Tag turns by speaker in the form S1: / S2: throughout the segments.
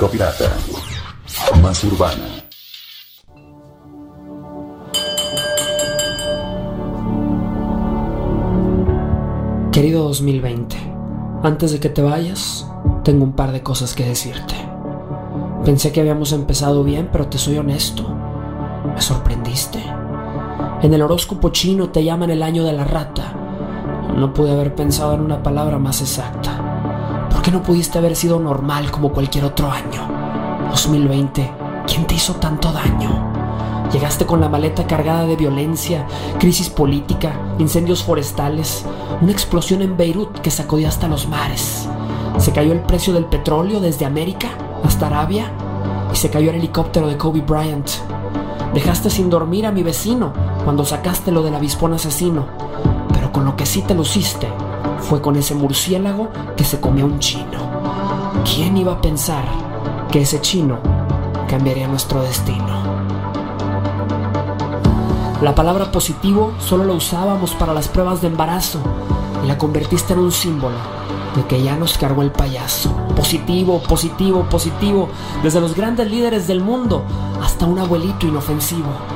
S1: Circo Pirata. Más urbana.
S2: Querido 2020, antes de que te vayas, tengo un par de cosas que decirte. Pensé que habíamos empezado bien, pero te soy honesto. Me sorprendiste. En el horóscopo chino te llaman el año de la rata. No pude haber pensado en una palabra más exacta. ¿Por qué no pudiste haber sido normal como cualquier otro año? 2020, ¿quién te hizo tanto daño? Llegaste con la maleta cargada de violencia, crisis política, incendios forestales, una explosión en Beirut que sacudió hasta los mares. Se cayó el precio del petróleo desde América hasta Arabia y se cayó el helicóptero de Kobe Bryant. Dejaste sin dormir a mi vecino cuando sacaste lo del avispón asesino, pero con lo que sí te luciste fue con ese murciélago que se comió un chino. ¿Quién iba a pensar que ese chino cambiaría nuestro destino? La palabra positivo solo la usábamos para las pruebas de embarazo y la convertiste en un símbolo de que ya nos cargó el payaso. Positivo, positivo, positivo, desde los grandes líderes del mundo hasta un abuelito inofensivo.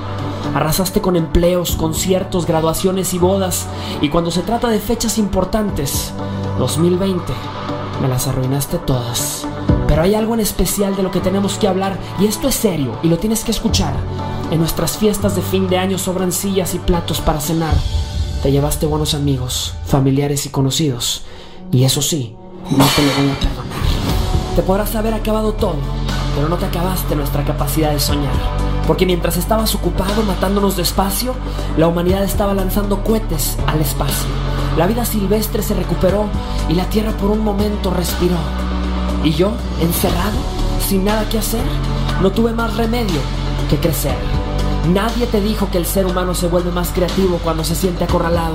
S2: Arrasaste con empleos, conciertos, graduaciones y bodas y cuando se trata de fechas importantes, 2020, me las arruinaste todas. Pero hay algo en especial de lo que tenemos que hablar y esto es serio y lo tienes que escuchar. En nuestras fiestas de fin de año sobran sillas y platos para cenar. Te llevaste buenos amigos, familiares y conocidos. Y eso sí, no te lo voy a perdonar. Te podrás haber acabado todo, pero no te acabaste nuestra capacidad de soñar. Porque mientras estabas ocupado matándonos despacio, la humanidad estaba lanzando cohetes al espacio. La vida silvestre se recuperó y la Tierra por un momento respiró. Y yo, encerrado, sin nada que hacer, no tuve más remedio que crecer. Nadie te dijo que el ser humano se vuelve más creativo cuando se siente acorralado.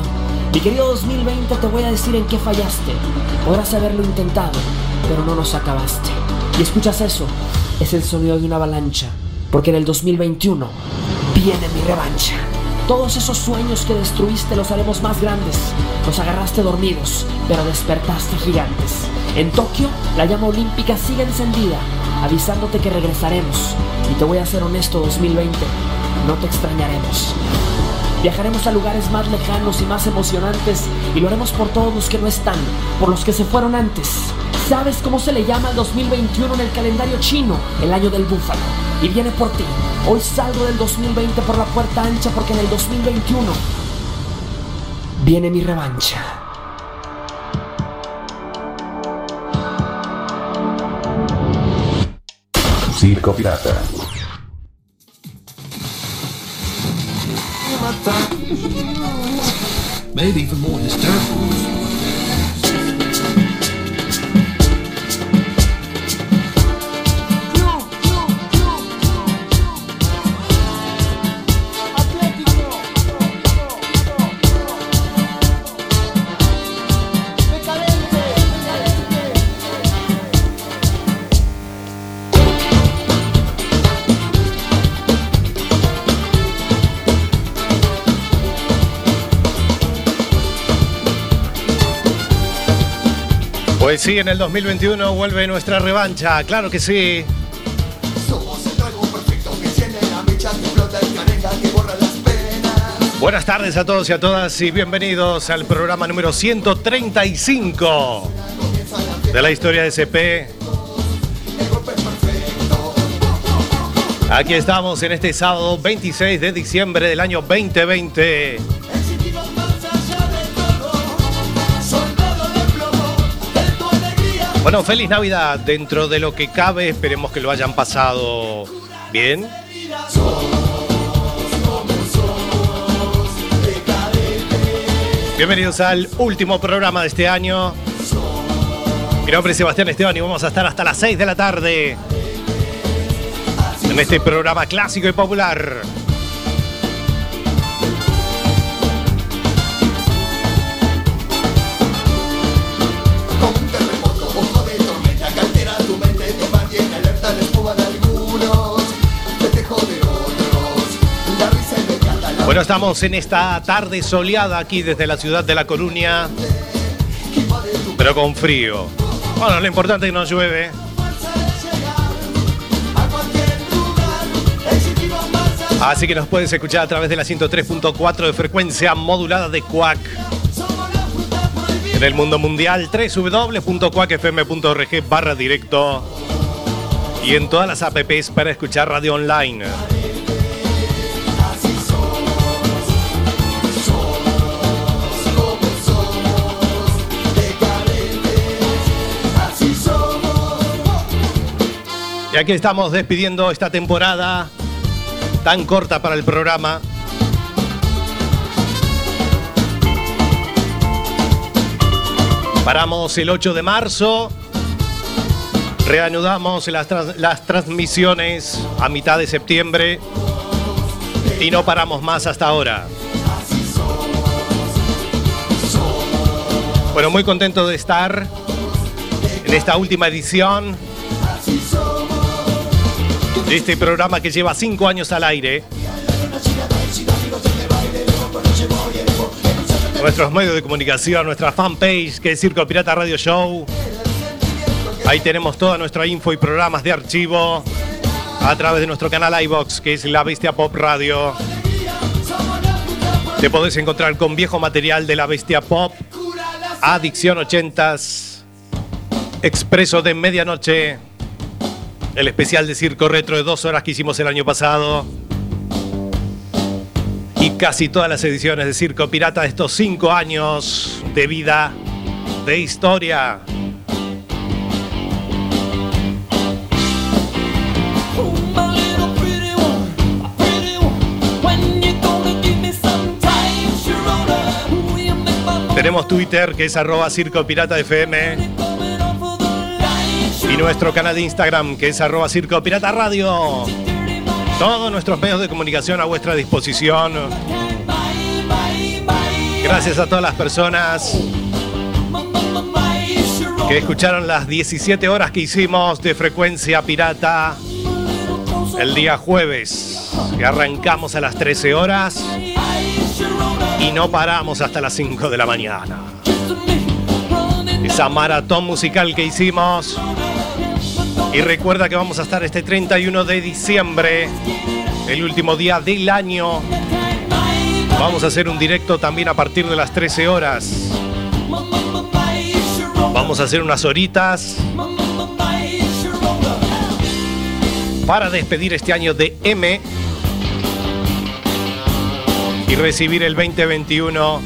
S2: Mi querido 2020 te voy a decir en qué fallaste. Podrás haberlo intentado, pero no nos acabaste. Y escuchas eso, es el sonido de una avalancha, porque en el 2021 viene mi revancha. Todos esos sueños que destruiste los haremos más grandes. Nos agarraste dormidos, pero despertaste gigantes. En Tokio, la llama olímpica sigue encendida, avisándote que regresaremos. Y te voy a ser honesto 2020, no te extrañaremos. Viajaremos a lugares más lejanos y más emocionantes y lo haremos por todos los que no están, por los que se fueron antes. ¿Sabes cómo se le llama el 2021 en el calendario chino? El año del búfalo. Y viene por ti. Hoy salgo del 2020 por la puerta ancha porque en el 2021 viene mi revancha.
S1: Circo Pirata.
S3: Maybe even more hysterical.
S4: Sí, en el 2021 vuelve nuestra revancha, claro que sí.
S5: Somos el trago perfecto que enciende la mecha, que explota el carenga, que borra las penas.
S4: Buenas tardes a todos y a todas y bienvenidos al programa número 135 de la historia de SP. Aquí estamos en este sábado 26 de diciembre del año 2020. Bueno, feliz Navidad. Dentro de lo que cabe, esperemos que lo hayan pasado bien. Bienvenidos al último programa de este año. Mi nombre es Sebastián Esteban y vamos a estar hasta las 6 de la tarde en este programa clásico y popular. Bueno, estamos en esta tarde soleada aquí desde la ciudad de La Coruña, pero con frío. Bueno, lo importante es que no llueve. Así que nos puedes escuchar a través de la 103.4 de frecuencia modulada de
S5: prohibida.
S4: En el mundo mundial, www.quackfm.org barra directo. Y en todas las apps para escuchar radio online. Y aquí estamos despidiendo esta temporada tan corta para el programa. Paramos el 8 de marzo. Reanudamos las, las transmisiones a mitad de septiembre. Y no paramos más hasta ahora. Bueno, muy contento de estar en esta última edición este programa que lleva cinco años al aire. Nuestros medios de comunicación, nuestra fanpage que es Circo Pirata Radio Show. Ahí tenemos toda nuestra info y programas de archivo a través de nuestro canal iBox que es La Bestia Pop Radio. Te podés encontrar con viejo material de La Bestia Pop, Adicción 80s, Expreso de Medianoche, el especial de Circo Retro de dos horas que hicimos el año pasado. Y casi todas las ediciones de Circo Pirata de estos cinco años de vida, de historia. Tenemos Twitter que es arroba Circo Pirata FM nuestro canal de Instagram que es arroba Circo Pirata Radio. Todos nuestros medios de comunicación a vuestra disposición. Gracias a todas las personas que escucharon las 17 horas que hicimos de frecuencia pirata el día jueves. Que arrancamos a las 13 horas y no paramos hasta las 5 de la mañana. Esa maratón musical que hicimos. Y recuerda que vamos a estar este 31 de diciembre, el último día del año. Vamos a hacer un directo también a partir de las 13 horas. Vamos a hacer unas horitas para despedir este año de M y recibir el 2021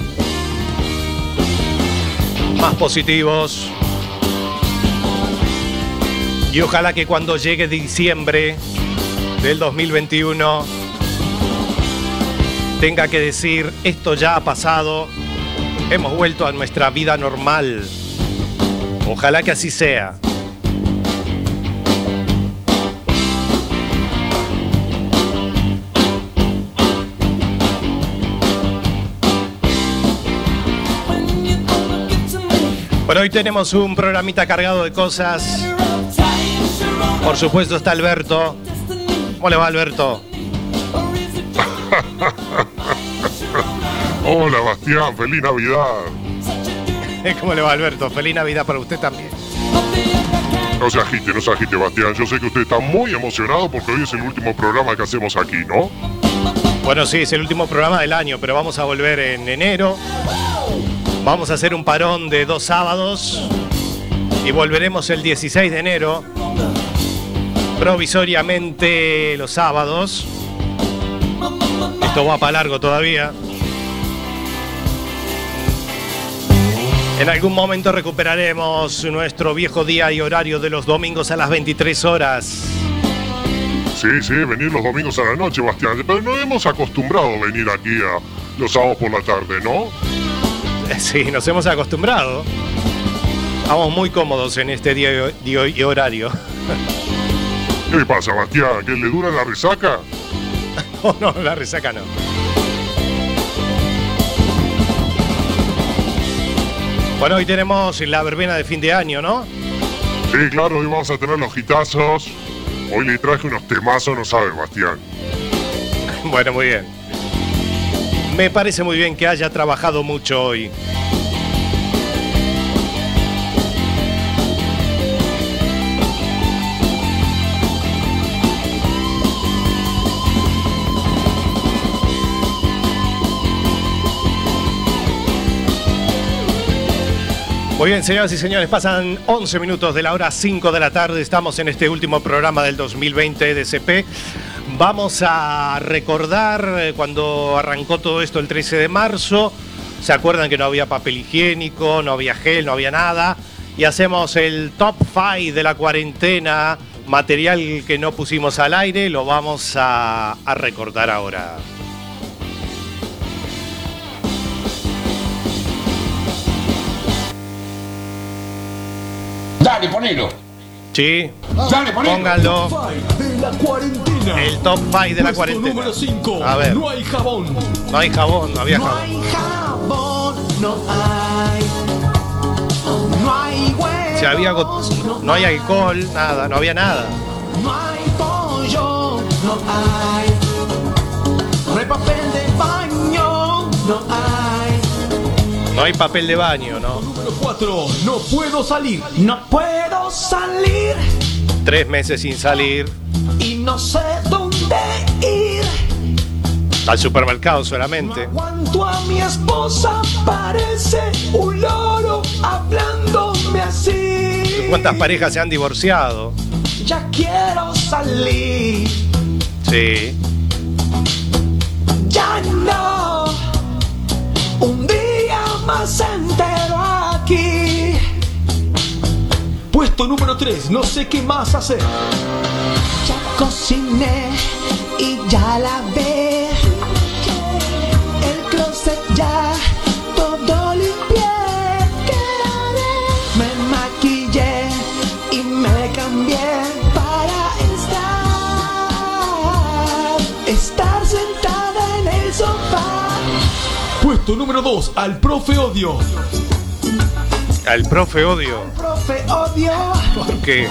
S4: más positivos. Y ojalá que cuando llegue diciembre del 2021 tenga que decir, esto ya ha pasado, hemos vuelto a nuestra vida normal. Ojalá que así sea. Bueno, hoy tenemos un programita cargado de cosas. Por supuesto está Alberto. ¿Cómo le va Alberto?
S6: Hola Bastián, feliz Navidad.
S4: ¿Cómo le va Alberto? Feliz Navidad para usted también.
S6: No se agite, no se agite Bastián. Yo sé que usted está muy emocionado porque hoy es el último programa que hacemos aquí, ¿no?
S4: Bueno, sí, es el último programa del año, pero vamos a volver en enero. Vamos a hacer un parón de dos sábados y volveremos el 16 de enero, provisoriamente los sábados. Esto va para largo todavía. En algún momento recuperaremos nuestro viejo día y horario de los domingos a las 23 horas.
S6: Sí, sí, venir los domingos a la noche, Bastián. Pero no hemos acostumbrado a venir aquí a los sábados por la tarde, ¿no?
S4: Sí, nos hemos acostumbrado. Estamos muy cómodos en este día día y horario.
S6: ¿Qué pasa, Bastián? ¿Que le dura la resaca?
S4: Oh, no, la resaca no. Bueno, hoy tenemos la verbena de fin de año, ¿no?
S6: Sí, claro, hoy vamos a tener los hitazos. Hoy le traje unos temazos, no sabes, Bastián.
S4: Bueno, muy bien. Me parece muy bien que haya trabajado mucho hoy. Muy bien, señoras y señores, pasan 11 minutos de la hora 5 de la tarde. Estamos en este último programa del 2020 de CP. Vamos a recordar eh, cuando arrancó todo esto el 13 de marzo. ¿Se acuerdan que no había papel higiénico, no había gel, no había nada? Y hacemos el top 5 de la cuarentena, material que no pusimos al aire, lo vamos a, a recordar ahora.
S7: Dale, ponelo.
S4: Sí,
S7: Dale, ponelo.
S4: pónganlo.
S8: de la cuarentena.
S4: El top 5 de la cuarentena.
S8: número 5.
S4: A ver.
S8: No hay jabón.
S4: No hay jabón, no había
S5: No
S4: jabón.
S5: hay jabón, no hay. No hay huevos.
S4: Si había no hay alcohol, nada, no había nada.
S5: No hay pollo, no hay. No hay papel de baño, ¿no?
S8: Número 4. No puedo salir.
S5: No puedo salir
S4: Tres meses sin salir.
S5: y no sé dónde ir.
S4: Al supermercado
S5: No
S4: solamente.
S5: aguanto a mi esposa, parece un loro hablándome así.
S4: ¿Cuántas parejas se han divorciado?
S5: Ya quiero salir,
S4: Sí.
S5: ya no. Más entero aquí.
S8: Puesto número 3. No sé qué más hacer.
S5: Ya cociné y ya lavé. El
S8: Puesto número 2. Al profe odio.
S4: Al profe odio.
S5: Profe, odio.
S4: Porque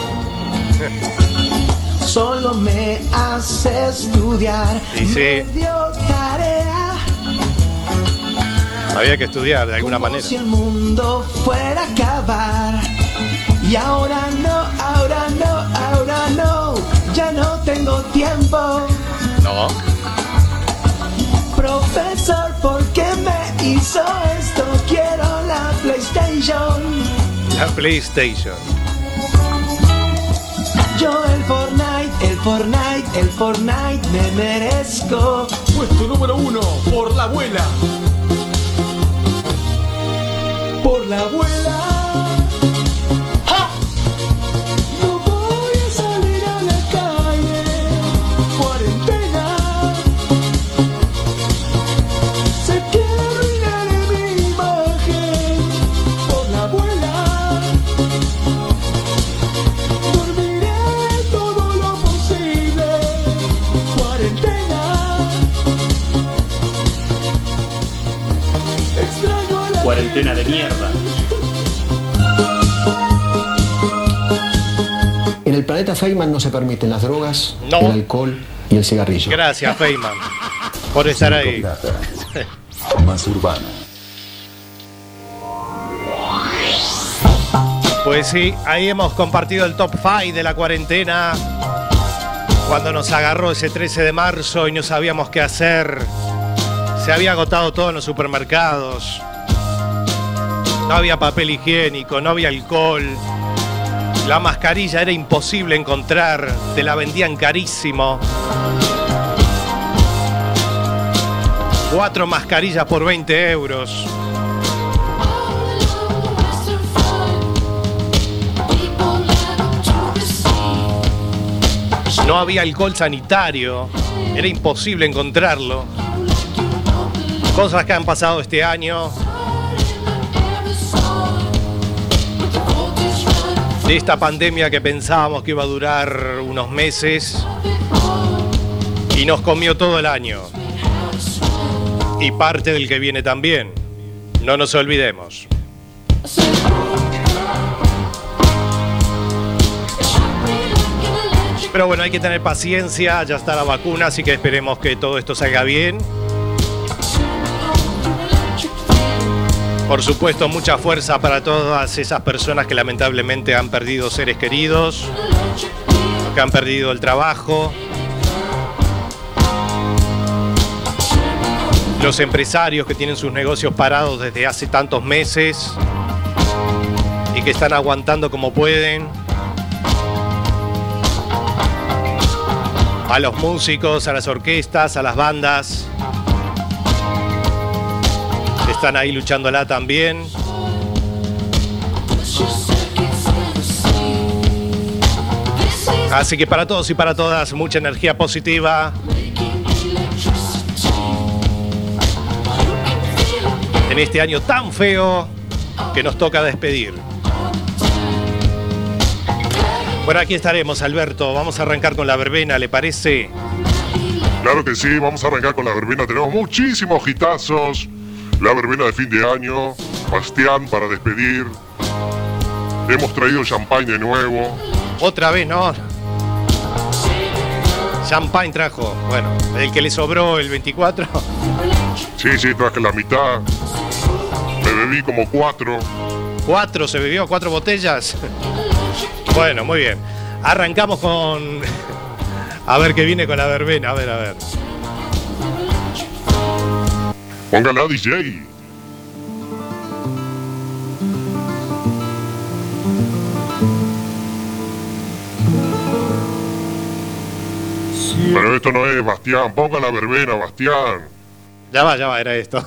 S5: Solo me hace estudiar.
S4: Y sí.
S5: Me dio tarea.
S4: había que estudiar de alguna
S5: Como
S4: manera.
S5: Si el mundo fuera a acabar. Y ahora no, ahora no, ahora no. Ya no tengo tiempo.
S4: No.
S5: Profesor, ¿por qué me hizo esto? Quiero la PlayStation.
S4: La PlayStation.
S5: Yo el Fortnite, el Fortnite, el Fortnite me merezco.
S8: Puesto número 1. Por la abuela. Por la abuela.
S5: Cuarentena
S9: de mierda.
S10: En el planeta Feynman no se permiten las drogas,
S4: No.
S10: el alcohol y el cigarrillo.
S4: Gracias, Feynman, por estar ahí.
S1: Más urbana.
S4: Pues sí, ahí hemos compartido el top 5 de la cuarentena. Cuando nos agarró ese 13 de marzo y no sabíamos qué hacer. Se había agotado todo en los supermercados. No había papel higiénico, no había alcohol. La mascarilla era imposible encontrar, te la vendían carísimo. Cuatro mascarillas por 20 euros. No había alcohol sanitario, era imposible encontrarlo. Cosas que han pasado este año. Esta pandemia que pensábamos que iba a durar unos meses y nos comió todo el año. Y parte del que viene también. No nos olvidemos. Pero bueno, hay que tener paciencia, ya está la vacuna, así que esperemos que todo esto salga bien. Por supuesto, mucha fuerza para todas esas personas que lamentablemente han perdido seres queridos, que han perdido el trabajo, los empresarios que tienen sus negocios parados desde hace tantos meses y que están aguantando como pueden. A los músicos, a las orquestas, a las bandas. Están ahí luchándola también. Así que para todos y para todas, mucha energía positiva. En este año tan feo que nos toca despedir. Bueno, aquí estaremos, Alberto. Vamos a arrancar con la verbena, ¿le parece?
S6: Claro que sí, vamos a arrancar con la verbena. Tenemos muchísimos hitazos. La verbena de fin de año. Bastián para despedir. Hemos traído champagne de nuevo.
S4: Otra vez, ¿no? Champagne trajo. Bueno, el que le sobró el 24.
S6: Sí, sí, traje la mitad. Me bebí como cuatro.
S4: ¿Cuatro se bebió? ¿Cuatro botellas? Bueno, muy bien. Arrancamos con. A ver qué viene con la verbena. A ver, a ver.
S6: Póngala, DJ. Pero esto no es, Bastián. Ponga la verbena, Bastián.
S4: Ya va, ya va, era esto.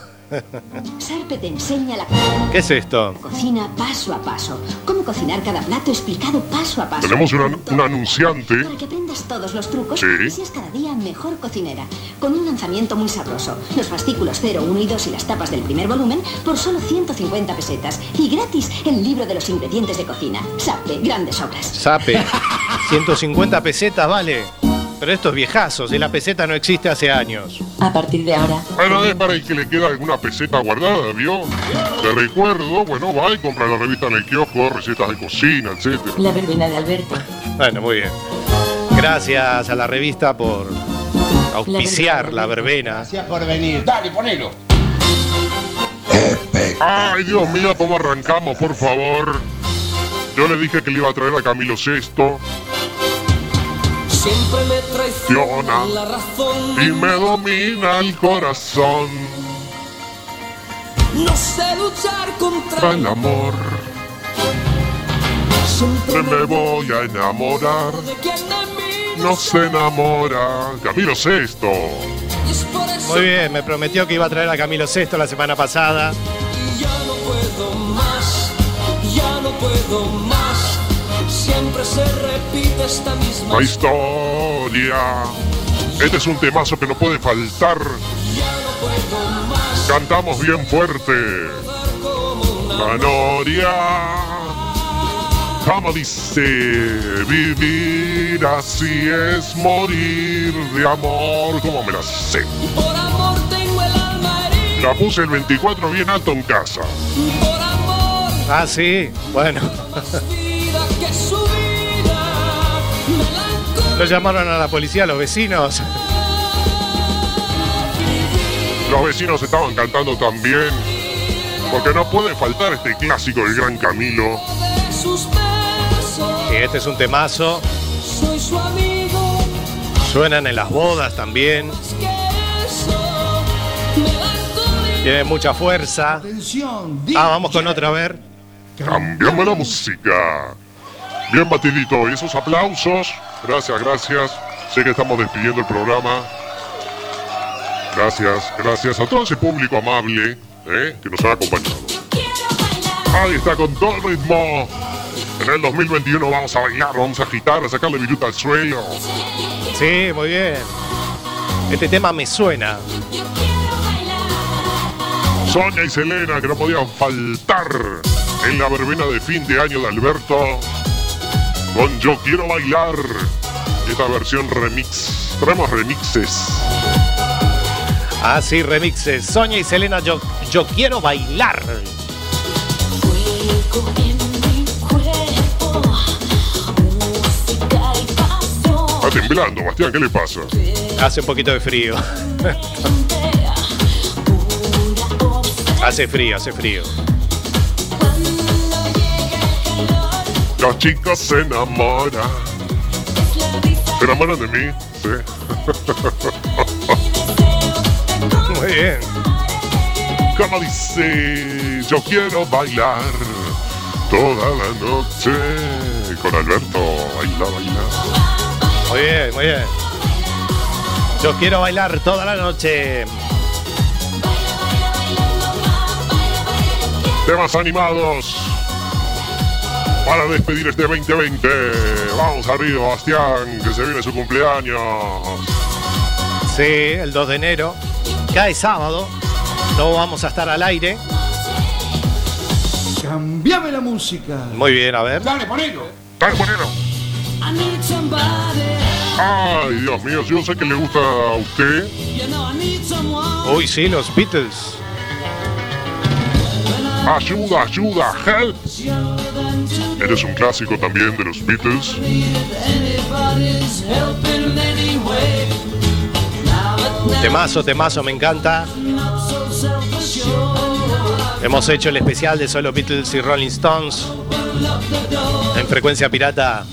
S7: Sarpe te enseña la
S4: ¿Qué es esto?
S7: cocina paso a paso. Cómo cocinar cada plato explicado paso a paso.
S6: Tenemos una- un anunciante.
S7: Para que aprendas todos los trucos
S6: Sí.
S7: y seas cada día mejor cocinera. Con un lanzamiento muy sabroso. Los fascículos 0, 1 y 2 y las tapas del primer volumen por solo 150 pesetas. Y gratis el libro de los ingredientes de cocina. Sarpe, grandes obras.
S4: Sape. 150 pesetas, vale. Pero estos viejazos, y la peseta no existe hace años.
S9: A partir de ahora,
S6: Bueno, es para el que le queda alguna peseta guardada, ¿vio? Te recuerdo, bueno, va y compra la revista en el kiosco, recetas de cocina, etc.
S9: la verbena de Alberto.
S4: Bueno, muy bien. Gracias a la revista por auspiciar la verbena.
S11: Gracias por venir. Dale, ponelo.
S6: Ay, Dios mío, ¿cómo arrancamos, por favor? Yo le dije que le iba a traer a Camilo VI
S12: Siempre me
S6: Traiciona
S12: la razón.
S6: y me domina el corazón.
S12: No sé luchar contra
S6: el amor,
S12: Siempre
S6: me voy a enamorar.
S12: de quien de mí
S6: No se enamora. Camilo
S12: eso
S4: Muy bien, me prometió que iba a traer a Camilo VI la semana pasada.
S12: ya no puedo más. Ya no puedo más. Siempre se repite esta misma
S6: La historia. Este es un temazo que no puede faltar.
S12: Ya no puedo más.
S6: Cantamos bien fuerte. La noria. Como dice, vivir así es morir de amor. ¿Cómo me la sé?
S12: Por amor tengo el alma herida.
S6: La puse el 24 bien alto en casa.
S12: Por amor
S4: Ah, sí, bueno. Lo llamaron a la policía los vecinos.
S6: Los vecinos estaban cantando también. Porque no puede faltar este clásico del gran Camilo.
S4: Y este es un temazo.
S12: Soy su amigo.
S4: Suenan en las bodas también. Tiene mucha fuerza.
S13: Atención,
S4: Ah, vamos con otra, a ver.
S6: Cambiamos la música. Bien batidito. Y esos aplausos. Gracias, gracias. Sé que estamos despidiendo el programa. Gracias, gracias a todo ese público amable ¿eh? que nos ha acompañado. Ahí está con todo el ritmo. En el 2021 vamos a bailar, vamos a agitar, a sacarle viruta al suelo.
S4: Sí, muy bien. Este tema me suena.
S6: Sonia y Selena, que no podían faltar en la verbena de fin de año de Alberto. Con Yo Quiero Bailar. Esta versión remix. Traemos remixes.
S4: Ah, sí, remixes. Sonia y Selena, yo, yo quiero bailar.
S6: Está temblando, Bastián, ¿qué le pasa?
S4: Hace un poquito de frío. hace frío, hace frío.
S6: Los chicos se enamoran. ¿Se enamoran de mí? Sí.
S4: Muy bien.
S6: Como dice, yo quiero bailar toda la noche con Alberto. Baila, baila.
S4: Muy bien, muy bien. Yo quiero bailar toda la noche.
S6: Temas animados para despedir este 2020. Vamos arriba, Bastián, que se viene su cumpleaños.
S4: Sí, el 2 de enero. Cae sábado. No vamos a estar al aire.
S13: Cambiame la música.
S4: Muy bien, a ver.
S11: Dale, ponelo.
S6: Dale, ponelo. Ay, Dios mío, yo sé que le gusta a usted.
S4: Uy, sí, los Beatles.
S6: Ayuda, ayuda, help. Eres un clásico también de los Beatles.
S4: Temazo, temazo, me encanta. Hemos hecho el especial de solo Beatles y Rolling Stones en frecuencia pirata.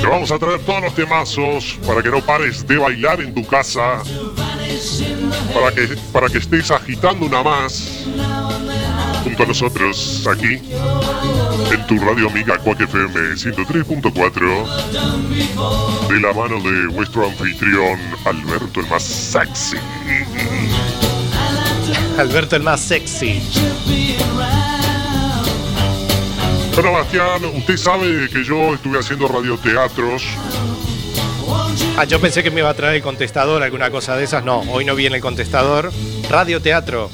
S6: Te vamos a traer todos los temazos para que no pares de bailar en tu casa. Para que, para que estés agitando una más junto a nosotros aquí en tu radio amiga Quack FM 103.4 de la mano de vuestro anfitrión Alberto el más sexy.
S4: Alberto el más sexy.
S6: Bueno, Bastián, usted sabe que yo estuve haciendo radioteatros.
S4: Ah, yo pensé que me iba a traer el contestador, alguna cosa de esas. No, hoy no viene el contestador. Radio teatro.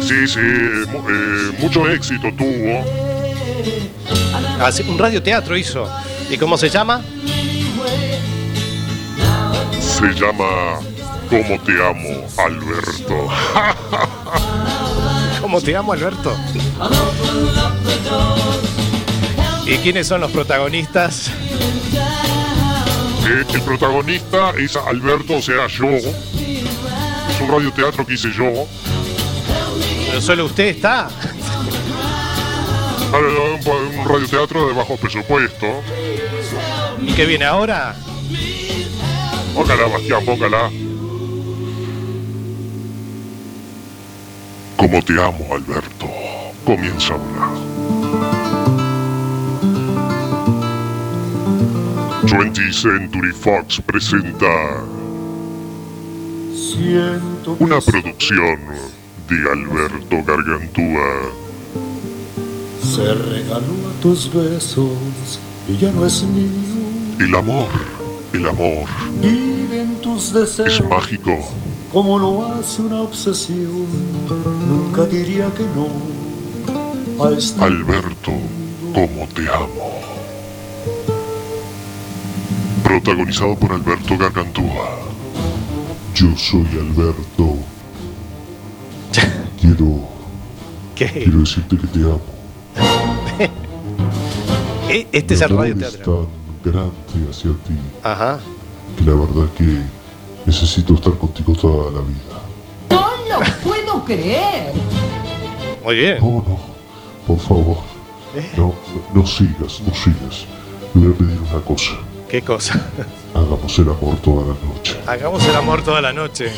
S6: Sí, sí, eh, mucho éxito tuvo.
S4: Un radioteatro hizo. ¿Y cómo se llama?
S6: Se llama ¿Cómo te amo, Alberto?
S4: ¿Cómo te amo, Alberto? ¿Y quiénes son los protagonistas?
S6: Eh, el protagonista es Alberto, o sea, yo. Es un radioteatro que hice yo.
S4: Pero solo usted está.
S6: Ah, Un, un radioteatro de bajo presupuesto.
S4: ¿Y qué viene ahora?
S6: Póngala, Bastián, póngala. Como te amo, Alberto. Comienza ahora. 20th Century Fox presenta una producción de Alberto Gargantúa.
S14: Se regaló a tus besos y ya no es mío.
S6: El amor, el amor
S14: Vive en tus deseos
S6: es mágico.
S14: como lo hace una obsesión. Nunca diría que no a este
S6: Alberto, como te amo. Protagonizado por Alberto Gargantúa. Yo soy Alberto. Quiero,
S4: ¿Qué?
S6: quiero decirte que te amo.
S4: Eh, Este es el
S6: Mi amor
S4: radioteatro.
S6: Es tan grande hacia ti
S4: Ajá.
S6: que la verdad que necesito estar contigo toda la vida.
S9: No lo puedo creer.
S4: Muy bien.
S6: No, no, por favor. No, no, no sigas, no sigas. Le voy a pedir una cosa.
S4: ¿Qué cosa?
S6: Hagamos el amor toda la noche.
S4: Hagamos el amor toda la noche.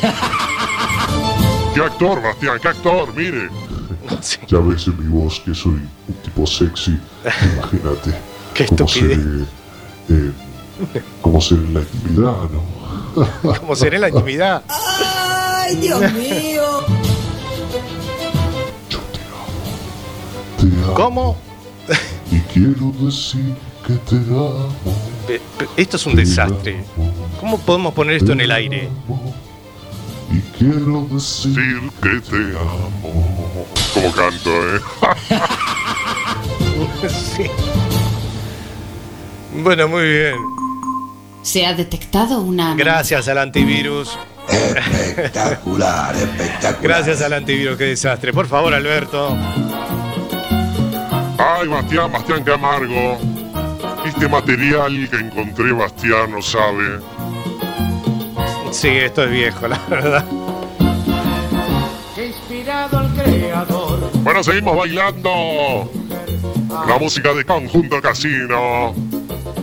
S6: ¿Qué actor, Bastián? ¿Qué actor? Mire. Ya ves en mi voz que soy un tipo sexy. Imagínate.
S4: Qué estupidez.
S6: Eh, como ser en la intimidad, ¿no?
S4: como ser en la intimidad.
S9: ¡Ay, Dios mío!
S6: Yo te amo. Te amo.
S4: ¿Cómo?
S6: y quiero decir que te amo.
S4: Esto es un desastre. ¿Cómo podemos poner esto en el aire?
S6: Y quiero decir que te amo. Como canto, ¿eh?
S4: Sí. Bueno, muy bien.
S15: Se ha detectado una...
S4: Gracias al antivirus.
S16: Espectacular, espectacular.
S4: Gracias al antivirus, qué desastre. Por favor, Alberto.
S6: Ay, Bastián, Bastián, qué amargo. Este material que encontré, Bastián, no sabe.
S4: Sí, esto es viejo, la verdad.
S14: Inspirado al creador.
S6: Bueno, seguimos bailando. La música de Conjunto Casino.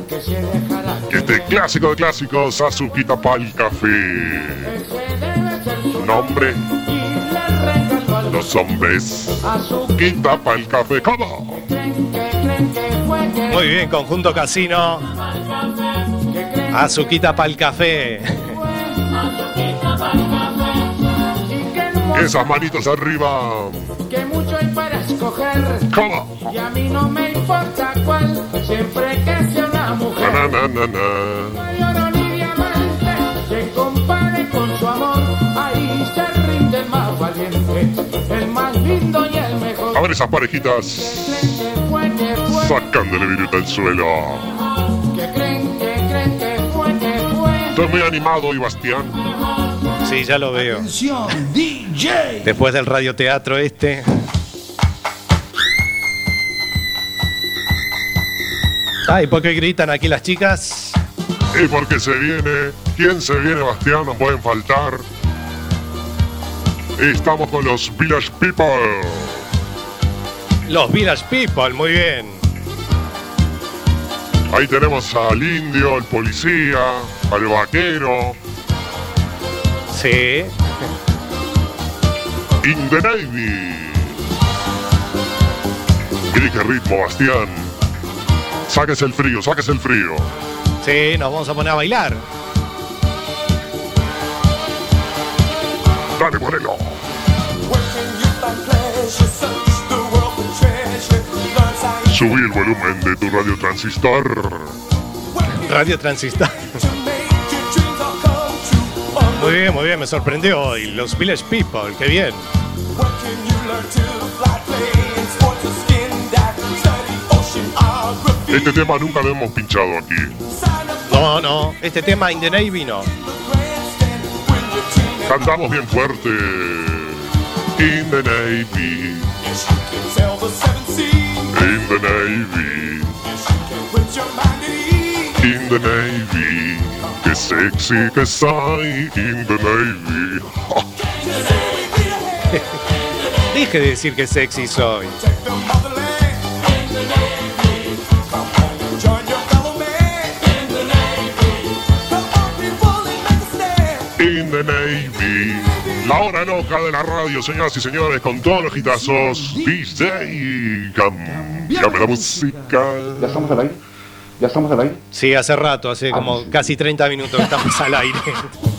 S14: Que.
S6: Este clásico de clásicos, Azuquita Pal Café.
S14: Su
S6: Nombre, los hombres. Quita Pal Café, ¿cómo?
S4: Muy bien, conjunto casino. Azuquita para el café.
S14: no
S6: Esas manitos arriba.
S14: que mucho hay para escoger.
S6: ¿Cómo?
S14: Y a mí no me importa cuál, siempre que sea una
S6: Na,
S14: mujer.
S6: na, na, na, na.
S14: No hay oro ni diamante que compare con su amor. Ahí se rinde el más valiente, el más lindo y el mejor.
S6: A ver esas parejitas. Sacándole viruta al suelo.
S14: creen, creen fue, fue.
S6: Estoy muy animado hoy, Bastián.
S4: Sí, ya lo veo.
S13: Atención, DJ.
S4: Después del radioteatro este. Ay, ¿por qué gritan aquí las chicas?
S6: Y porque se viene. ¿Quién se viene, Bastián? No pueden faltar. Estamos con los Village People.
S4: Los Village People, muy bien.
S6: Ahí tenemos al indio, al policía, al vaquero.
S4: Sí.
S6: In the Navy. Mire qué ritmo, Bastián. Sáquese el frío, sáquese el frío.
S4: Sí, nos vamos a poner a bailar.
S6: Dale, ponelo. Subí el volumen de tu radio transistor.
S4: Radio Transistor. Muy bien, muy bien, me sorprendió hoy. Los Village People, qué bien.
S6: Este tema nunca lo hemos pinchado aquí.
S4: No, no, este tema In the Navy no.
S6: Cantamos bien fuerte. In the Navy. In the Navy. In the Navy. Qué sexy que soy. In the Navy.
S4: Deje de decir que sexy soy.
S6: La hora loca de la radio, señoras y señores, con todos los hitazos. DJ, cambiame la música.
S10: ¿Ya estamos al aire? ¿Ya estamos al aire?
S4: Sí, hace rato, hace como casi 30 minutos que estamos al aire.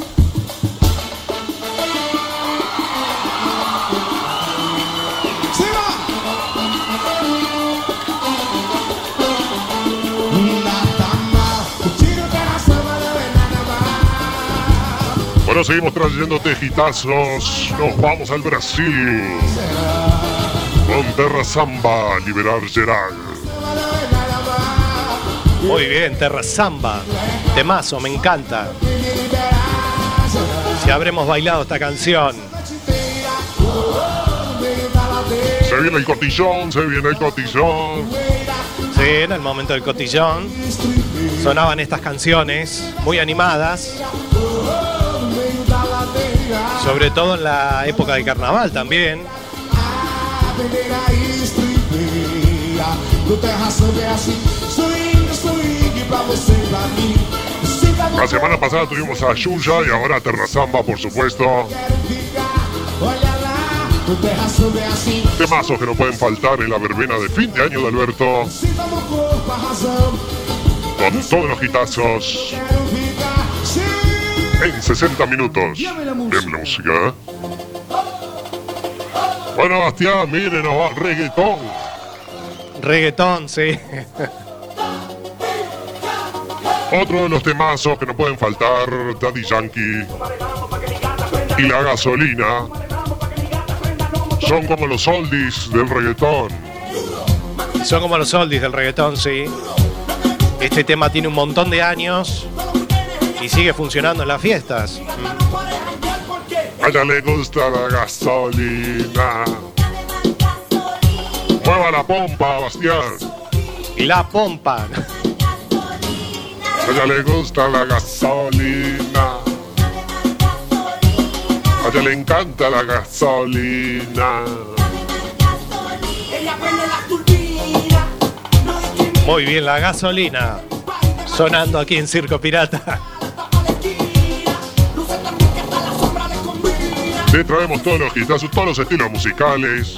S6: Bueno, seguimos trayéndote hitazos. Nos vamos al Brasil. Con Terra Samba, liberar Geral.
S4: Muy bien, Terra Samba. Temazo, me encanta. Si habremos bailado esta canción.
S6: Se viene el cotillón, se viene el cotillón.
S4: Sí, en el momento del cotillón. Sonaban estas canciones muy animadas. Sobre todo en la época del carnaval también.
S6: La semana pasada tuvimos a Yuya y ahora a Terra Samba, por supuesto. Temazos que no pueden faltar en la verbena de fin de año de Alberto. Con todos los hitazos. En 60 minutos. La música. ¿eh? Bueno, Bastián, mire, nos va reggaetón.
S4: Reggaetón, sí.
S6: Otro de los temazos que no pueden faltar, Daddy Yankee y la gasolina, son como los oldies del reggaetón.
S4: Son como los oldies del reggaetón, sí. Este tema tiene un montón de años y sigue funcionando en las fiestas.
S6: A ella le gusta la gasolina. Mueva la pompa, Bastián.
S4: La pompa.
S6: A ella le gusta la gasolina. A ella le encanta la gasolina.
S4: Muy bien, la gasolina. Sonando aquí en Circo Pirata.
S6: Te traemos todos los hitazos, todos los estilos musicales.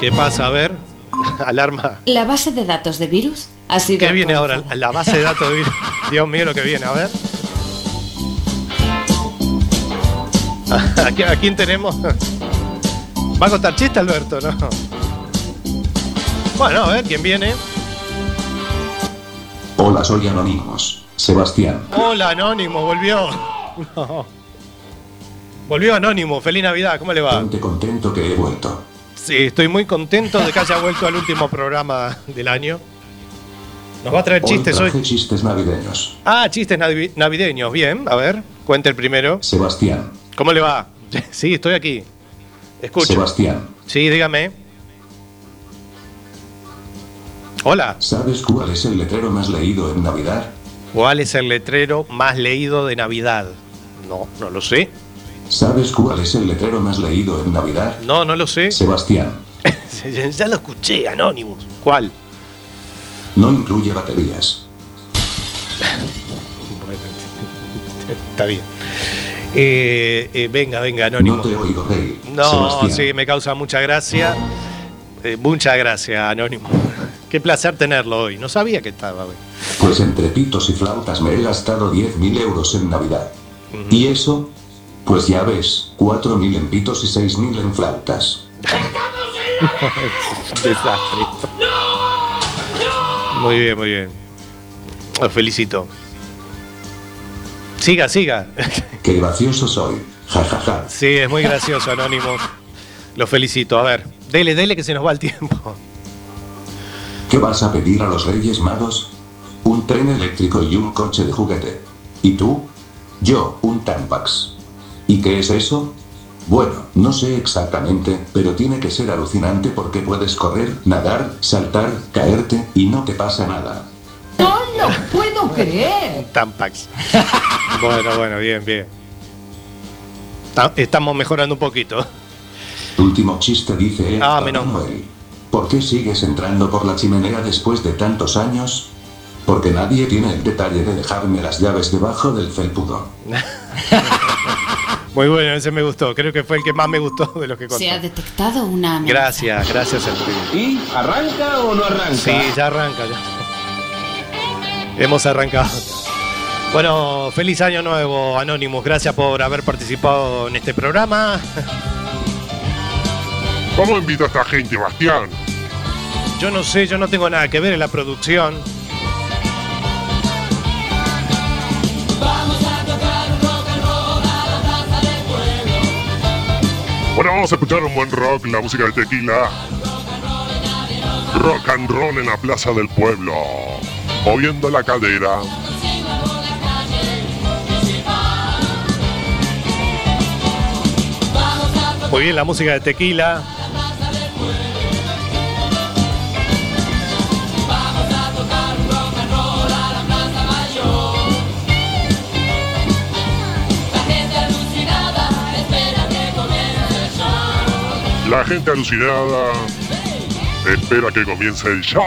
S4: ¿Qué pasa? A ver. Alarma.
S15: La base de datos de virus ha sido.
S4: ¿Qué viene ahora? La base de datos de virus. Dios mío, lo que viene. A ver. ¿A quién, a quién tenemos? ¿Va a contar chiste, Alberto? No. Bueno, a ver, ¿quién viene?
S16: Hola, soy Anonymous. Sebastián.
S4: Hola, Anónimo, volvió. No. Volvió Anónimo, feliz Navidad, ¿cómo le va?
S16: Ponte contento que he vuelto.
S4: Sí, estoy muy contento de que haya vuelto al último programa del año. Nos va a traer
S16: Hoy
S4: chistes hoy.
S16: chistes navideños.
S4: Ah, chistes navi- navideños, bien, a ver, cuente el primero.
S16: Sebastián.
S4: ¿Cómo le va? Sí, estoy aquí. Escucho.
S16: Sebastián.
S4: Sí, dígame. Hola.
S16: ¿Sabes cuál es el letrero más leído en Navidad?
S4: ¿Cuál es el letrero más leído de Navidad? No, no lo sé.
S16: ¿Sabes cuál es el letrero más leído en Navidad?
S4: No, no lo sé.
S16: Sebastián.
S4: ya lo escuché, Anonymous. ¿Cuál?
S16: No incluye baterías.
S4: Está bien. Eh, eh, venga, venga, Anónimo.
S16: No te oigo reír.
S4: No,
S16: Sebastián.
S4: sí, me causa mucha gracia. Eh, muchas gracias, Anónimo. Qué placer tenerlo hoy. No sabía que estaba hoy.
S16: Pues entre pitos y flautas me he gastado 10.000 euros en Navidad. ¿Y eso? Pues ya ves, 4.000 en pitos y 6.000 en flautas.
S4: Desastre. Muy bien, muy bien. Lo felicito. Siga, siga.
S16: Qué gracioso soy. Ja, ja, ja.
S4: Sí, es muy gracioso, Anónimo. Lo felicito. A ver, dele, dele que se nos va el tiempo.
S16: ¿Qué vas a pedir a los Reyes Magos? Un tren eléctrico y un coche de juguete. ¿Y tú? Yo, un Tampax. ¿Y qué es eso? Bueno, no sé exactamente, pero tiene que ser alucinante porque puedes correr, nadar, saltar, caerte y no te pasa nada.
S9: No lo puedo creer.
S4: Tampax. Bueno, bueno, bien, bien. Ta- Estamos mejorando un poquito.
S16: Último chiste dice
S4: Ah, menos mal.
S16: ¿Por qué sigues entrando por la chimenea después de tantos años? Porque nadie tiene el detalle de dejarme las llaves debajo del felpudo.
S4: Muy bueno, ese me gustó. Creo que fue el que más me gustó de los que contó.
S15: Se ha detectado una. amenaza.
S4: Gracias, gracias, Enrique.
S11: ¿Y arranca o no arranca?
S4: Sí, ya arranca. ya. Hemos arrancado. Bueno, feliz año nuevo, Anonymous. Gracias por haber participado en este programa.
S6: ¿Cómo invita a esta gente, Bastián?
S4: Yo no sé, yo no tengo nada que ver en la producción.
S6: Bueno, vamos a escuchar un buen rock, la música de tequila. Rock and roll en la plaza del pueblo. Moviendo la cadera.
S4: Muy bien, la música de tequila.
S6: La gente alucinada espera que comience el show.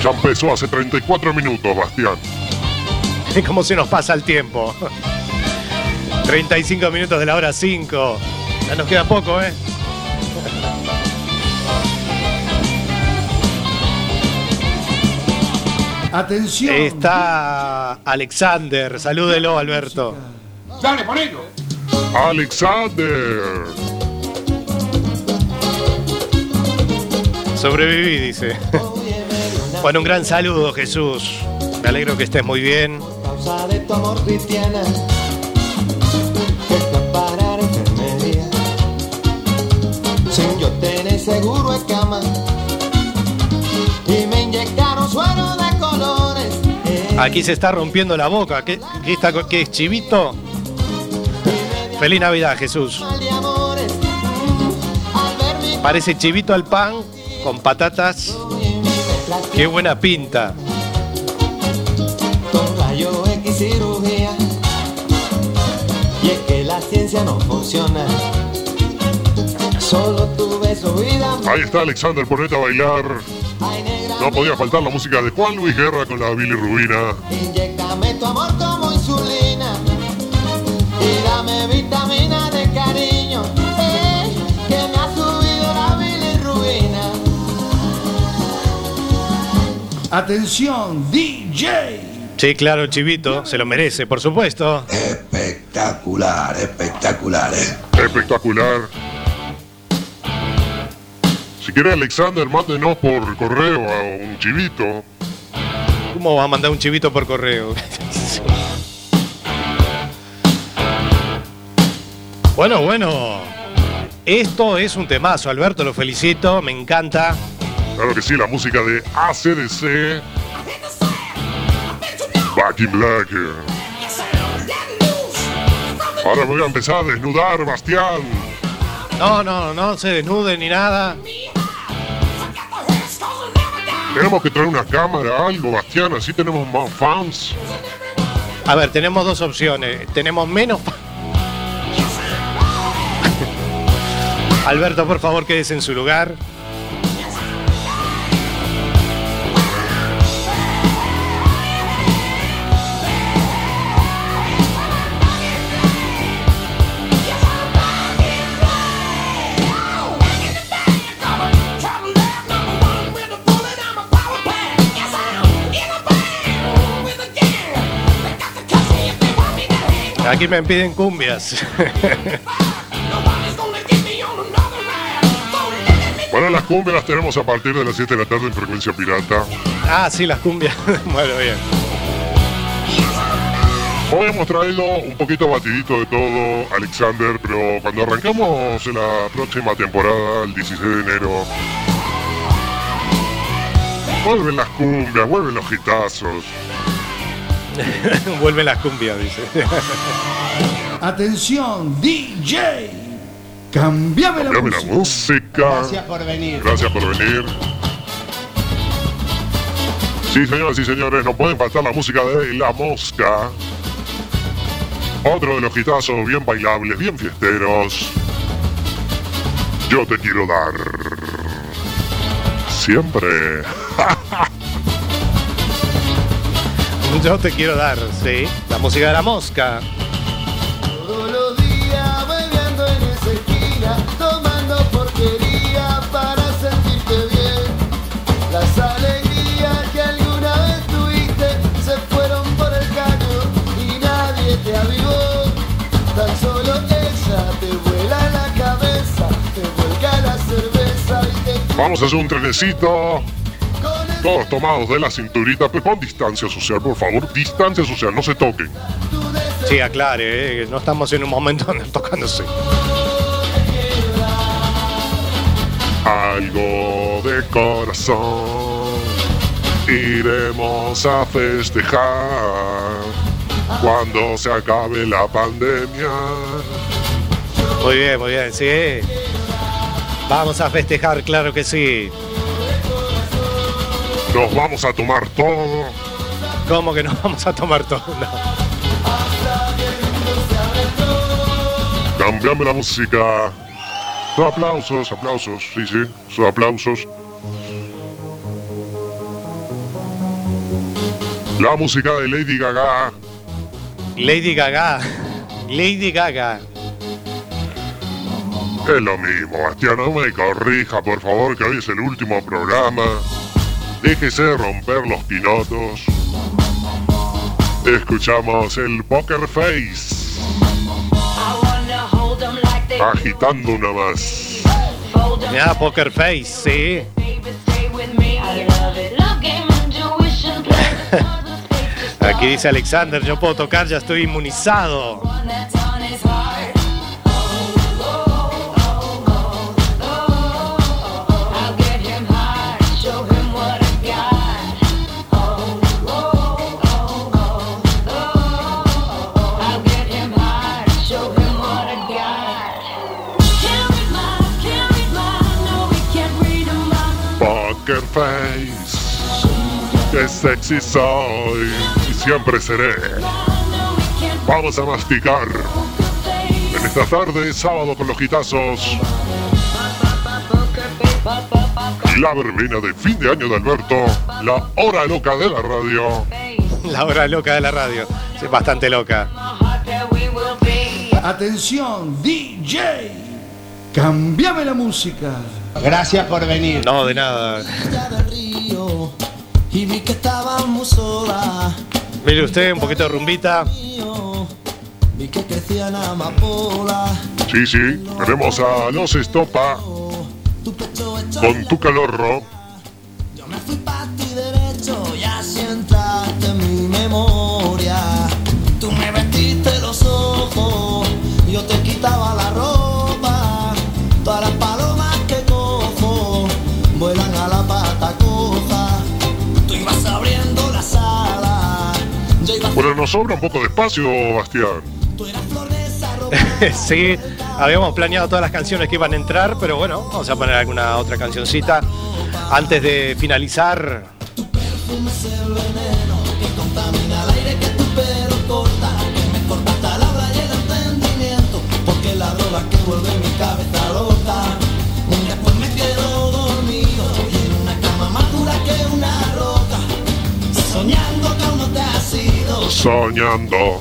S6: Ya empezó hace 34 minutos, Bastián.
S4: ¿Cómo se nos pasa el tiempo? 35 minutos de la hora 5. Ya nos queda poco, ¿eh?
S13: Atención.
S4: Está Alexander. Salúdelo, Alberto.
S11: Dale, ponelo.
S6: Alexander.
S4: Sobreviví, dice. Bueno, un gran saludo, Jesús. Me alegro que estés muy bien.
S12: Seguro. Y me inyectaron suero de colores.
S4: Aquí se está rompiendo la boca. ¿Qué, está, qué es chivito? Feliz Navidad, Jesús. Parece chivito al pan con patatas. Qué buena pinta.
S12: cirugía. Y es que la ciencia no funciona. Solo tuve su vida.
S6: Ahí está Alexander, ponete a bailar. No podía faltar la música de Juan Luis Guerra con la bilirrubina.
S12: Inyectame tu amor como insulina. Y dame vitamina
S13: Atención, DJ.
S4: Sí, claro, chivito. Se lo merece, por supuesto.
S1: Espectacular, espectacular, eh.
S6: Espectacular. Si quiere Alexander, mándenos por correo a un chivito.
S4: ¿Cómo va a mandar un chivito por correo? bueno, bueno. Esto es un temazo, Alberto, lo felicito, me encanta.
S6: Claro que sí, la música de ACDC. Back in Black. Ahora me voy a empezar a desnudar, Bastián.
S4: No, no, no se desnude ni nada.
S6: Tenemos que traer una cámara, algo, Bastián, así tenemos más fans.
S4: A ver, tenemos dos opciones. Tenemos menos... Alberto, por favor, quédese en su lugar. Aquí me piden cumbias.
S6: Bueno, las cumbias las tenemos a partir de las 7 de la tarde en frecuencia pirata.
S4: ah, sí, las cumbias. bueno, bien.
S6: Hoy hemos traído un poquito batidito de todo, Alexander, pero cuando arrancamos en la próxima temporada, el 16 de enero, vuelven las cumbias, vuelven los gitazos.
S4: Vuelven las cumbias, dice.
S13: Atención, DJ. Cambiame la
S6: Cambiame la
S13: música.
S6: música.
S13: Gracias por venir.
S6: Gracias por venir. Sí, señoras y señores, no pueden faltar la música de La Mosca. Otro de los hitazos bien bailables, bien fiesteros. Yo te quiero dar. Siempre.
S4: Yo te quiero dar, sí. La música de la mosca.
S12: Todos los días bebiendo en esa esquina, tomando porquería para sentirte bien. Las alegrías que alguna vez tuviste se fueron por el caño y nadie te avivó. Tan solo ella te vuela la cabeza, te vuelca la cerveza y te
S6: Vamos a hacer un trenecito. Todos tomados de la cinturita, pero con distancia social, por favor. Distancia social, no se toquen.
S4: Sí, aclare, eh, no estamos en un momento donde tocándose.
S6: Algo de corazón. Iremos a festejar cuando se acabe la pandemia.
S4: Muy bien, muy bien, sí. Vamos a festejar, claro que sí.
S6: Nos vamos a tomar todo.
S4: ¿Cómo que nos vamos a tomar todo? No.
S6: Cambiame la música. Son aplausos, aplausos, sí, sí, son aplausos. La música de Lady Gaga.
S4: Lady Gaga. Lady Gaga.
S6: Es lo mismo, Bastián, no me corrija, por favor, que hoy es el último programa. Déjese romper los pinotos. Escuchamos el Poker Face. Agitando una más.
S4: Mira, Poker Face, sí. Aquí dice Alexander, yo puedo tocar, ya estoy inmunizado.
S6: Face. Qué sexy soy y siempre seré. Vamos a masticar. En esta tarde, sábado con los gitazos. La verbena de fin de año de Alberto. La hora loca de la radio.
S4: La hora loca de la radio. Sí, bastante loca.
S13: Atención, DJ. Cambiame la música. Gracias por venir.
S4: No, de nada.
S12: Y vi que estábamos solas.
S4: Mire usted, un poquito de rumbita.
S6: Sí, sí, tenemos a Los Estopa con tu calorro.
S12: Yo me fui para ti derecho y así entraste en mi memoria.
S6: Nos sobra un poco de espacio, Bastián.
S4: sí, habíamos planeado todas las canciones que iban a entrar, pero bueno, vamos a poner alguna otra cancioncita antes de finalizar.
S12: Soñando.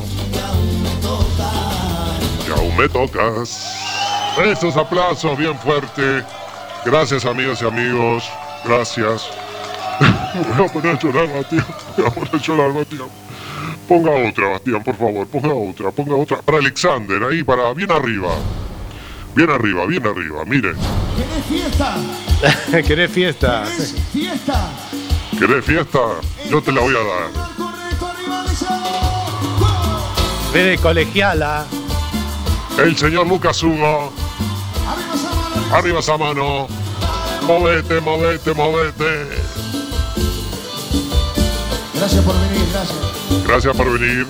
S6: Y aún me tocas. Esos aplausos bien fuerte. Gracias, amigas y amigos. Gracias. Me voy a poner a llorar, Bastián. Me voy a poner a llorar, Bastián. Ponga otra, Bastián, por favor. Ponga otra, ponga otra. Para Alexander, ahí, para bien arriba. Bien arriba, bien arriba. Mire.
S13: ¿Querés fiesta?
S4: ¿Querés fiesta?
S13: ¿Querés fiesta?
S6: ¿Querés fiesta? Yo te la voy a dar.
S4: Ve de colegiala.
S6: El señor Lucas Hugo. Arriba esa mano. Movete, movete, movete.
S13: Gracias por venir, gracias.
S6: Gracias por venir.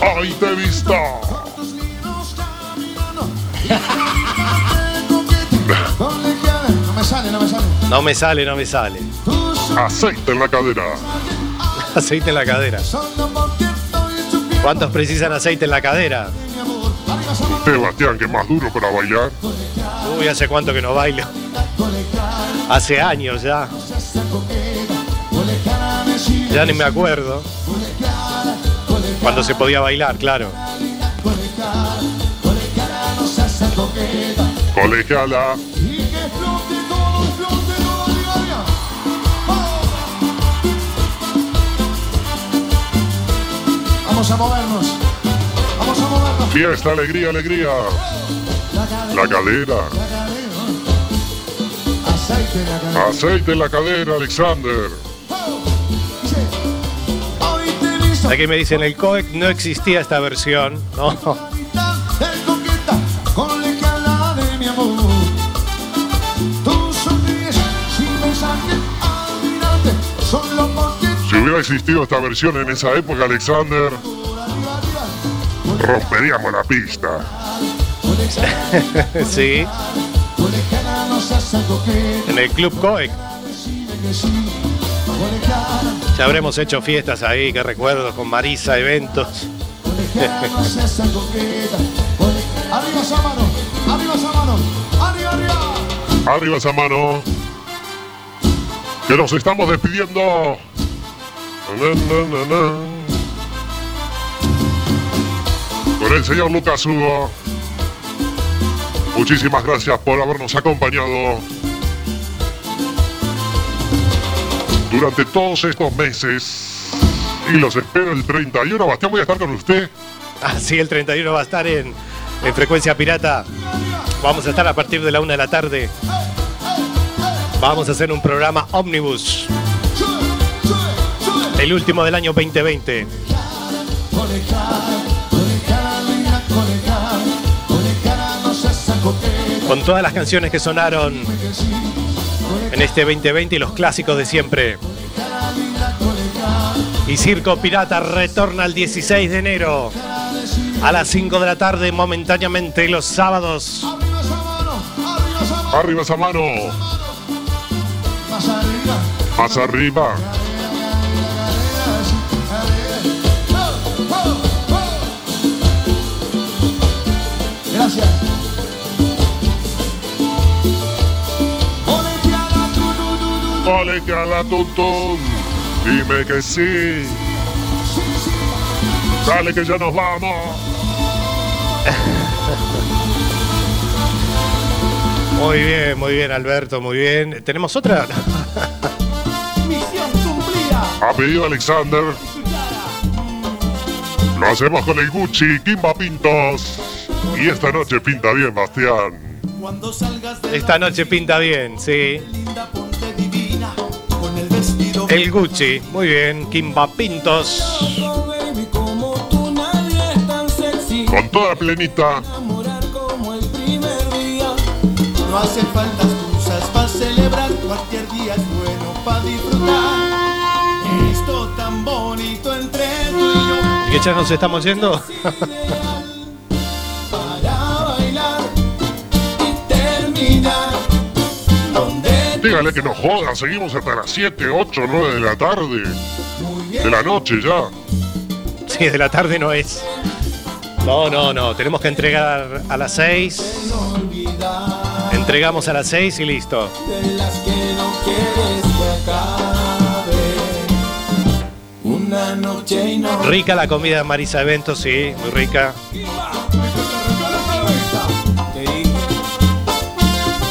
S6: ¡Ay, te he visto!
S13: No me sale, no me sale.
S4: No me sale, no me sale.
S6: Aceite en la cadera.
S4: Aceite en la cadera. ¿Cuántos precisan aceite en la cadera?
S6: Usted, Bastián, que es más duro para bailar.
S4: Uy, hace cuánto que no bailo. Hace años ya. Ya ni me acuerdo. Cuando se podía bailar, claro.
S6: Colegiala.
S13: A movernos. Vamos a movernos.
S6: Fiesta, alegría, alegría. La cadera.
S13: Aceite en la cadera.
S6: Aceite en la cadera, Alexander.
S4: Aquí me dicen el COEC no existía esta versión. No.
S6: Si hubiera existido esta versión en esa época, Alexander, romperíamos la pista.
S4: sí. En el Club COEC. Ya habremos hecho fiestas ahí, que recuerdo, con Marisa, eventos.
S13: Arriba esa mano, arriba esa mano, arriba, arriba.
S6: Arriba esa mano. Que nos estamos despidiendo. Na, na, na, El señor Lucas Hugo. Muchísimas gracias por habernos acompañado durante todos estos meses. Y los espero el 31. Bastián, voy a estar con usted
S4: Ah, sí, el 31 va a estar en, en Frecuencia Pirata. Vamos a estar a partir de la una de la tarde. Vamos a hacer un programa Omnibus. El último del año 2020. Con todas las canciones que sonaron en este 2020 y los clásicos de siempre. Y Circo Pirata retorna el 16 de enero a las 5 de la tarde momentáneamente los sábados.
S6: Arriba esa mano. Más arriba.
S13: Gracias.
S6: Ole que a la tuntún. Dime que sí. Dale que ya nos vamos.
S4: Muy bien, muy bien, Alberto, muy bien. ¿Tenemos otra?
S8: Misión cumplida.
S6: Ha pedido Alexander. Lo hacemos con el Gucci, Kimba Pintos. Y esta noche pinta bien, Bastián.
S14: Cuando salgas de
S4: Esta noche pinta bien, sí.
S14: El
S4: Gucci, muy bien. Kimba Pintos.
S6: Con toda plenita.
S14: enamorar como el primer día no hace falta excusas para celebrar cualquier día es bueno para disfrutar esto tan bonito entre tú y yo
S4: ¿Y que ya nos estamos yendo?
S6: Dígale que no joda, seguimos hasta las 7, 8, 9 de la tarde. De la noche ya.
S4: Sí, de la tarde no es. No, no, no. Tenemos que entregar a las 6. Entregamos a las 6 y listo. Rica la comida de Marisa Evento, sí, muy rica.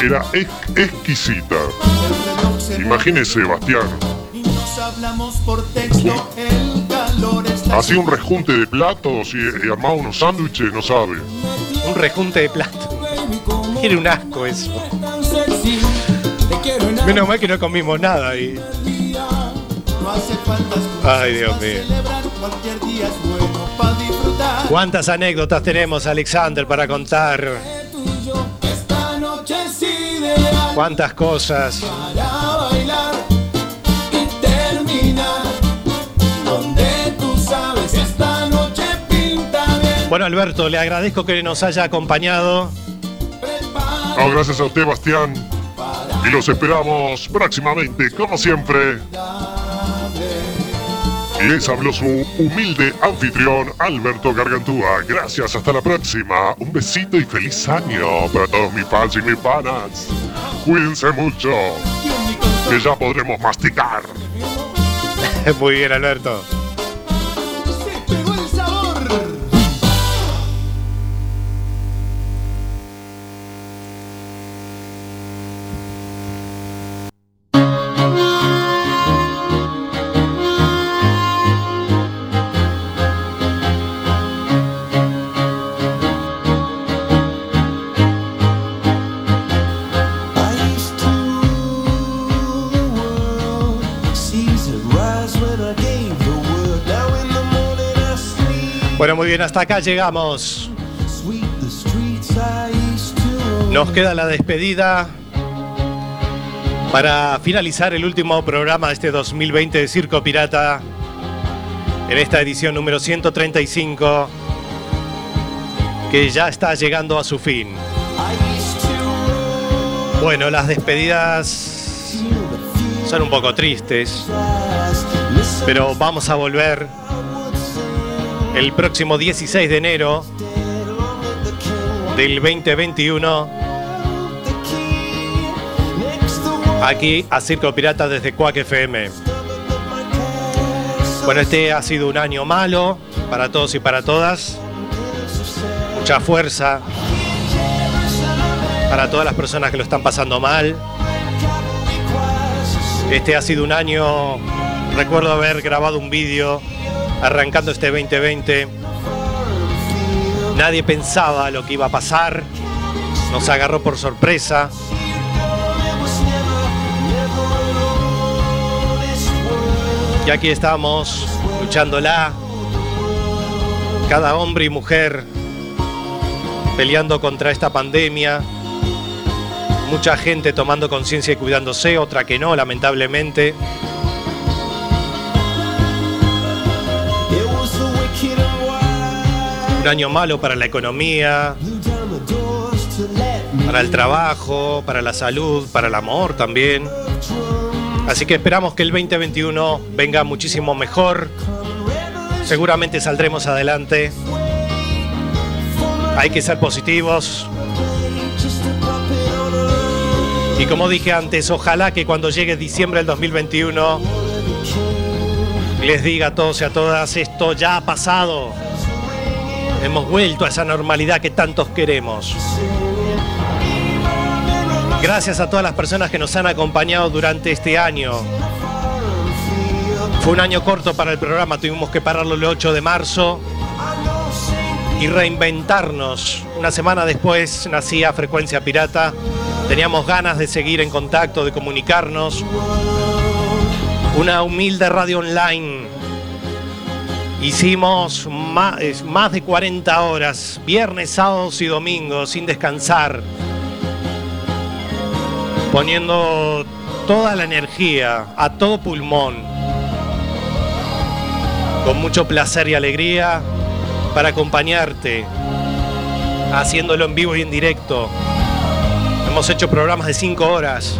S6: Era ex- exquisita. Imagínese, Bastián.
S14: y nos hablamos por texto el calor está
S6: Hacía un rejunte de platos y, y armaba unos sándwiches, no sabe.
S4: Un rejunte de plato. Era un asco eso. Menos mal que no comimos nada
S14: excusas
S4: Ay, Dios mío. ¿Cuántas anécdotas tenemos, Alexander, para contar? ¿Cuántas cosas?
S14: para bailar y terminar donde tú sabes esta noche pinta bien
S4: Bueno, Alberto, le agradezco que nos haya acompañado.
S6: No, gracias a usted, Bastián. Y los esperamos próximamente, como siempre. Les habló su humilde anfitrión, Alberto Gargantúa. Gracias, hasta la próxima. Un besito y feliz año para todos mis fans y mis panas. Cuídense mucho, que ya podremos masticar.
S4: Muy bien, Alberto. Bien, hasta acá llegamos. Nos queda la despedida para finalizar el último programa de este 2020 de Circo Pirata. En esta edición número 135, que ya está llegando a su fin. Bueno, las despedidas son un poco tristes, pero vamos a volver el próximo 16 de enero del 2021 aquí a Circo Pirata desde Cuac FM. Bueno, este ha sido un año malo para todos y para todas. Mucha fuerza para todas las personas que lo están pasando mal. Este ha sido un año, recuerdo haber grabado un vídeo arrancando este 2020 Nadie pensaba lo que iba a pasar. Nos agarró por sorpresa. Y aquí estamos, luchándola. Cada hombre y mujer peleando contra esta pandemia. Mucha gente tomando conciencia y cuidándose, otra que no, lamentablemente. Un año malo para la economía, para el trabajo, para la salud, para el amor también. Así que esperamos que el 2021 venga muchísimo mejor. Seguramente saldremos adelante. Hay que ser positivos. Y como dije antes, ojalá que cuando llegue diciembre del 2021 les diga a todos y a todas, esto ya ha pasado. Hemos vuelto a esa normalidad que tantos queremos. Gracias a todas las personas que nos han acompañado durante este año. Fue un año corto para el programa, tuvimos que pararlo el 8 de marzo y reinventarnos. Una semana después nacía Frecuencia Pirata. Teníamos ganas de seguir en contacto, de comunicarnos. Una humilde radio online. Hicimos más, de 40 horas, viernes, sábados y domingos, sin descansar poniendo toda la energía a todo pulmón, con mucho placer y alegría para acompañarte, haciéndolo en vivo y en directo. Hemos hecho programas de cinco horas.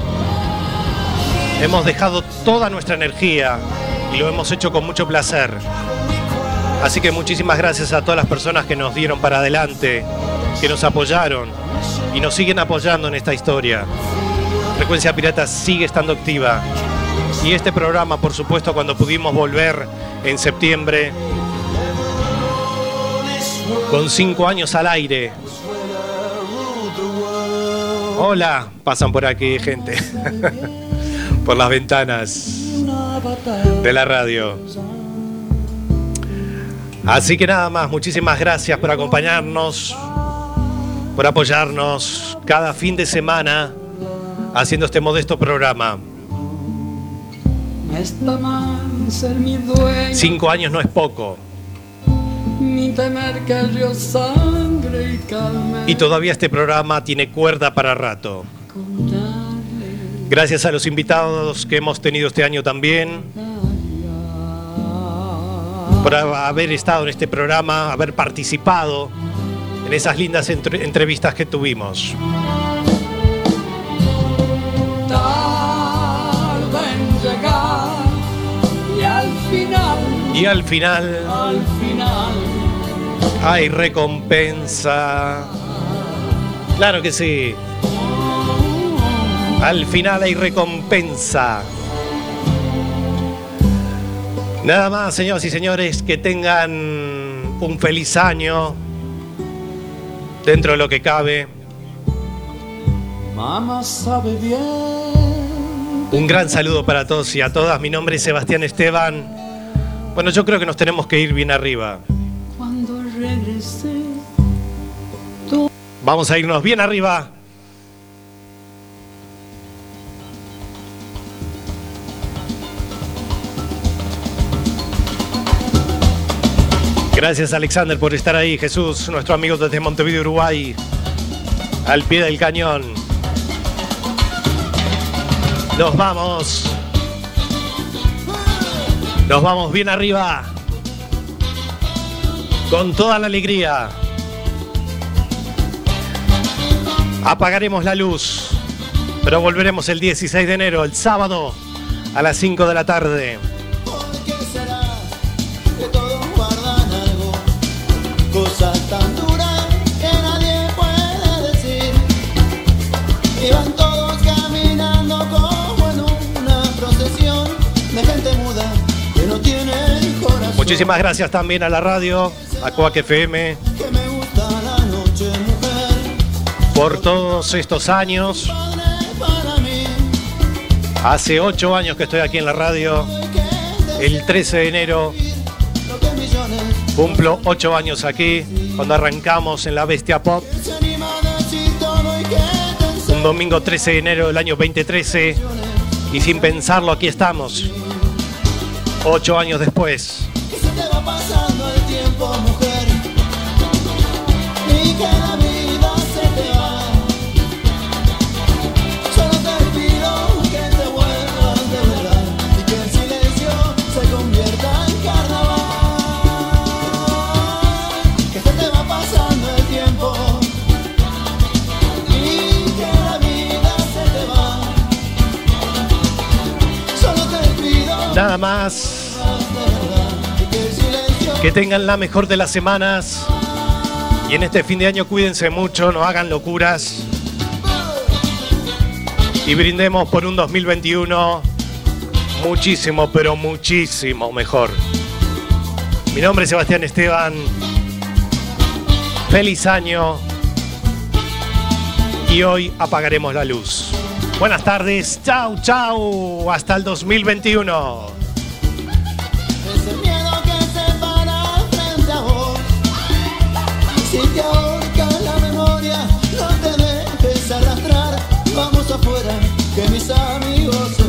S4: Hemos dejado toda nuestra energía y lo hemos hecho con mucho placer. Así que muchísimas gracias a todas las personas que nos dieron para adelante, que nos apoyaron y nos siguen apoyando en esta historia. Frecuencia Pirata sigue estando activa. Y este programa, por supuesto, cuando pudimos volver en septiembre, con cinco años al aire. Hola, pasan por aquí gente, por las ventanas de la radio. Así que nada más, muchísimas gracias por acompañarnos, por apoyarnos cada fin de semana haciendo este modesto programa. Cinco años no es poco. Y todavía este programa tiene cuerda para rato. Gracias a los invitados que hemos tenido este año también. Por haber estado en este programa, haber participado en esas lindas entrevistas que tuvimos.
S17: y al final
S4: y al final
S17: al final.
S4: hay recompensa. Claro que sí. Al final hay recompensa nada más señoras y señores que tengan un feliz año dentro de lo que cabe
S17: mamá sabe bien
S4: un gran saludo para todos y a todas. Mi nombre es Sebastián Esteban. Bueno, yo creo que nos tenemos que ir bien arriba.
S17: Cuando regrese,
S4: Vamos a irnos bien arriba. Gracias Alexander por estar ahí. Jesús, nuestro amigo desde Montevideo, Uruguay. Al pie del cañón. Nos vamos. Nos vamos bien arriba. Con toda la alegría. Apagaremos la luz. Pero volveremos el 16 de enero, el sábado, a las 5 de la tarde. Muchísimas gracias también a la radio, a Coac FM, por todos estos años. Hace ocho años que estoy aquí en la radio. El 13 de enero Cumplo ocho años aquí, cuando arrancamos en la Bestia Pop. Un domingo 13 de enero del año 2013. Y sin pensarlo, aquí estamos. Ocho años después. Nada más. Que tengan la mejor de las semanas. Y en este fin de año cuídense mucho, no hagan locuras. Y brindemos por un 2021 muchísimo, pero muchísimo mejor. Mi nombre es Sebastián Esteban. Feliz año. Y hoy apagaremos la luz. Buenas tardes. Chau, chau. Hasta el 2021.
S12: Ese miedo que se para frente a vos Si te ahorca la memoria No te dejes arrastrar Vamos afuera Que mis amigos